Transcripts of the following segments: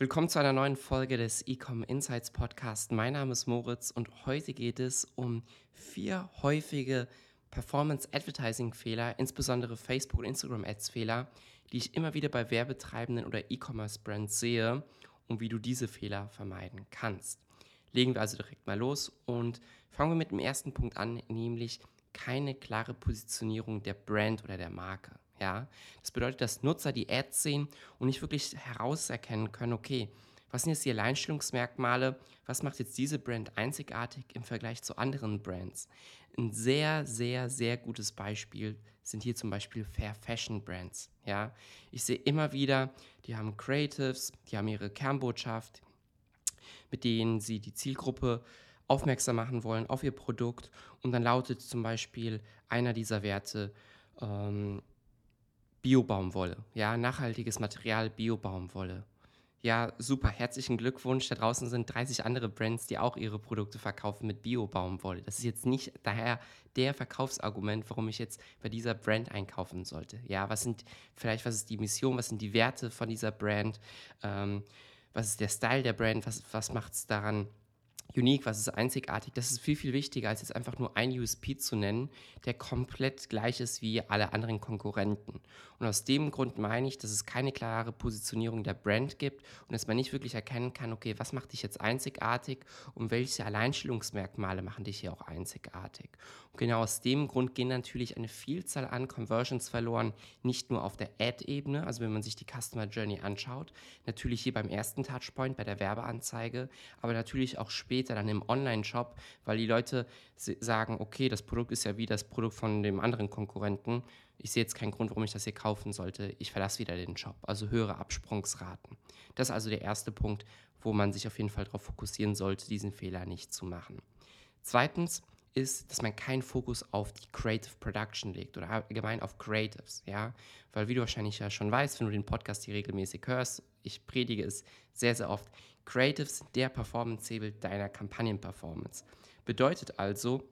Willkommen zu einer neuen Folge des Ecom Insights Podcast. Mein Name ist Moritz und heute geht es um vier häufige Performance Advertising Fehler, insbesondere Facebook und Instagram Ads Fehler, die ich immer wieder bei Werbetreibenden oder E-Commerce Brands sehe und wie du diese Fehler vermeiden kannst. Legen wir also direkt mal los und fangen wir mit dem ersten Punkt an, nämlich keine klare Positionierung der Brand oder der Marke. Ja, das bedeutet, dass Nutzer die Ads sehen und nicht wirklich herauserkennen können, okay, was sind jetzt die Alleinstellungsmerkmale? Was macht jetzt diese Brand einzigartig im Vergleich zu anderen Brands? Ein sehr, sehr, sehr gutes Beispiel sind hier zum Beispiel Fair Fashion Brands. Ja, ich sehe immer wieder, die haben Creatives, die haben ihre Kernbotschaft, mit denen sie die Zielgruppe aufmerksam machen wollen auf ihr Produkt. Und dann lautet zum Beispiel einer dieser Werte, ähm, Biobaumwolle, ja, nachhaltiges Material, Biobaumwolle. Ja, super, herzlichen Glückwunsch. Da draußen sind 30 andere Brands, die auch ihre Produkte verkaufen mit Biobaumwolle. Das ist jetzt nicht daher der Verkaufsargument, warum ich jetzt bei dieser Brand einkaufen sollte. Ja, was sind vielleicht, was ist die Mission, was sind die Werte von dieser Brand, ähm, was ist der Style der Brand, was, was macht es daran unique, was ist einzigartig, das ist viel, viel wichtiger, als jetzt einfach nur ein USP zu nennen, der komplett gleich ist wie alle anderen Konkurrenten. Und aus dem Grund meine ich, dass es keine klare Positionierung der Brand gibt und dass man nicht wirklich erkennen kann, okay, was macht dich jetzt einzigartig und welche Alleinstellungsmerkmale machen dich hier auch einzigartig. Und genau aus dem Grund gehen natürlich eine Vielzahl an Conversions verloren, nicht nur auf der Ad-Ebene, also wenn man sich die Customer Journey anschaut, natürlich hier beim ersten Touchpoint, bei der Werbeanzeige, aber natürlich auch später später dann im Online-Shop, weil die Leute sagen, okay, das Produkt ist ja wie das Produkt von dem anderen Konkurrenten. Ich sehe jetzt keinen Grund, warum ich das hier kaufen sollte. Ich verlasse wieder den Shop. Also höhere Absprungsraten. Das ist also der erste Punkt, wo man sich auf jeden Fall darauf fokussieren sollte, diesen Fehler nicht zu machen. Zweitens, ist, dass man keinen Fokus auf die Creative Production legt oder allgemein auf Creatives, ja, weil wie du wahrscheinlich ja schon weißt, wenn du den Podcast hier regelmäßig hörst, ich predige es sehr, sehr oft, Creatives sind der Performance-Hebel deiner Kampagnen-Performance. Bedeutet also,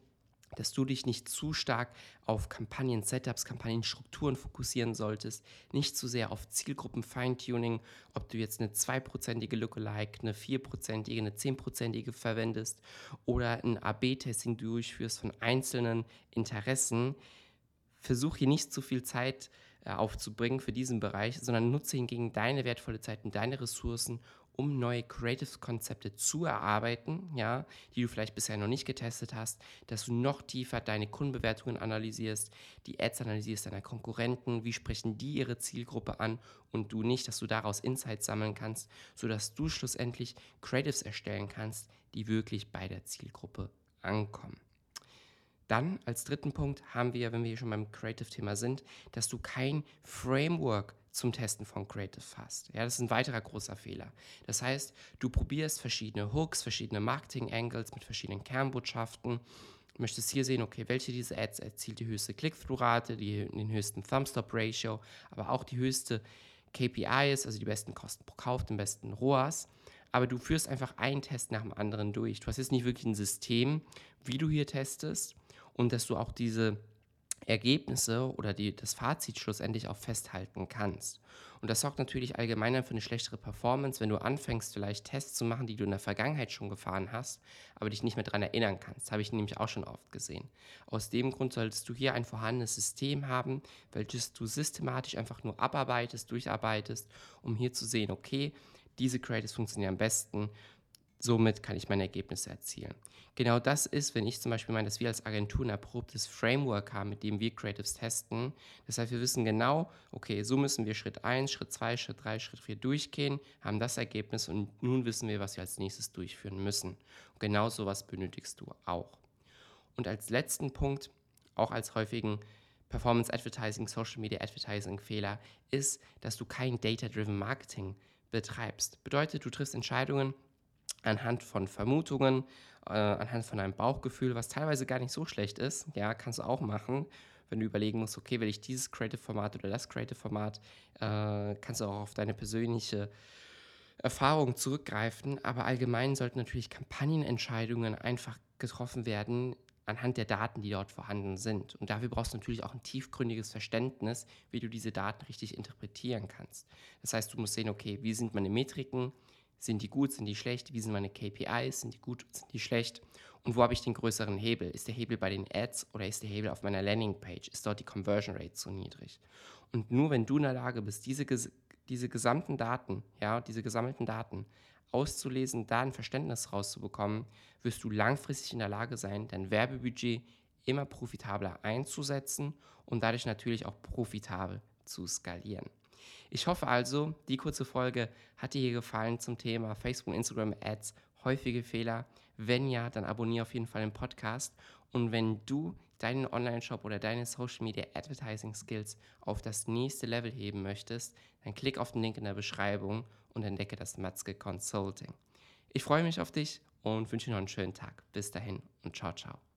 dass du dich nicht zu stark auf Kampagnen-Setups, Kampagnenstrukturen fokussieren solltest, nicht zu sehr auf Zielgruppen-Feintuning, ob du jetzt eine 2%ige Lookalike, eine 4%ige, eine 10%ige verwendest oder ein AB-Testing durchführst von einzelnen Interessen. Versuch hier nicht zu viel Zeit äh, aufzubringen für diesen Bereich, sondern nutze hingegen deine wertvolle Zeit und deine Ressourcen, um neue Creative-Konzepte zu erarbeiten, ja, die du vielleicht bisher noch nicht getestet hast, dass du noch tiefer deine Kundenbewertungen analysierst, die Ads analysierst deiner Konkurrenten, wie sprechen die ihre Zielgruppe an und du nicht, dass du daraus Insights sammeln kannst, sodass du schlussendlich Creatives erstellen kannst, die wirklich bei der Zielgruppe ankommen. Dann als dritten Punkt haben wir, wenn wir hier schon beim Creative-Thema sind, dass du kein Framework zum Testen von Creative hast. Ja, das ist ein weiterer großer Fehler. Das heißt, du probierst verschiedene Hooks, verschiedene Marketing-Angles mit verschiedenen Kernbotschaften. Möchtest hier sehen, okay, welche dieser Ads erzielt die höchste Click-Through-Rate, den höchsten Thumb-Stop-Ratio, aber auch die höchste KPIs, also die besten Kosten pro Kauf, den besten ROAS. Aber du führst einfach einen Test nach dem anderen durch. Du hast jetzt nicht wirklich ein System, wie du hier testest und dass du auch diese Ergebnisse oder die, das Fazit schlussendlich auch festhalten kannst. Und das sorgt natürlich allgemein für eine schlechtere Performance, wenn du anfängst, vielleicht Tests zu machen, die du in der Vergangenheit schon gefahren hast, aber dich nicht mehr daran erinnern kannst. Habe ich nämlich auch schon oft gesehen. Aus dem Grund solltest du hier ein vorhandenes System haben, welches du systematisch einfach nur abarbeitest, durcharbeitest, um hier zu sehen, okay, diese Creatives funktionieren am besten somit kann ich meine Ergebnisse erzielen. Genau das ist, wenn ich zum Beispiel meine, dass wir als Agentur ein erprobtes Framework haben, mit dem wir Creatives testen. Das heißt, wir wissen genau, okay, so müssen wir Schritt 1, Schritt 2, Schritt 3, Schritt 4 durchgehen, haben das Ergebnis und nun wissen wir, was wir als nächstes durchführen müssen. Und genau sowas benötigst du auch. Und als letzten Punkt, auch als häufigen Performance Advertising, Social Media Advertising Fehler, ist, dass du kein Data-Driven Marketing betreibst. Bedeutet, du triffst Entscheidungen anhand von Vermutungen, äh, anhand von einem Bauchgefühl, was teilweise gar nicht so schlecht ist. Ja, kannst du auch machen, wenn du überlegen musst, okay, will ich dieses Creative-Format oder das Creative-Format, äh, kannst du auch auf deine persönliche Erfahrung zurückgreifen. Aber allgemein sollten natürlich Kampagnenentscheidungen einfach getroffen werden anhand der Daten, die dort vorhanden sind. Und dafür brauchst du natürlich auch ein tiefgründiges Verständnis, wie du diese Daten richtig interpretieren kannst. Das heißt, du musst sehen, okay, wie sind meine Metriken, Sind die gut, sind die schlecht? Wie sind meine KPIs? Sind die gut, sind die schlecht? Und wo habe ich den größeren Hebel? Ist der Hebel bei den Ads oder ist der Hebel auf meiner Landingpage? Ist dort die Conversion Rate zu niedrig? Und nur wenn du in der Lage bist, diese, diese gesamten Daten, ja, diese gesammelten Daten auszulesen, da ein Verständnis rauszubekommen, wirst du langfristig in der Lage sein, dein Werbebudget immer profitabler einzusetzen und dadurch natürlich auch profitabel zu skalieren. Ich hoffe also, die kurze Folge hat dir hier gefallen zum Thema Facebook Instagram Ads, häufige Fehler. Wenn ja, dann abonniere auf jeden Fall den Podcast. Und wenn du deinen Online-Shop oder deine Social Media Advertising Skills auf das nächste Level heben möchtest, dann klick auf den Link in der Beschreibung und entdecke das Matzke Consulting. Ich freue mich auf dich und wünsche dir noch einen schönen Tag. Bis dahin und ciao, ciao.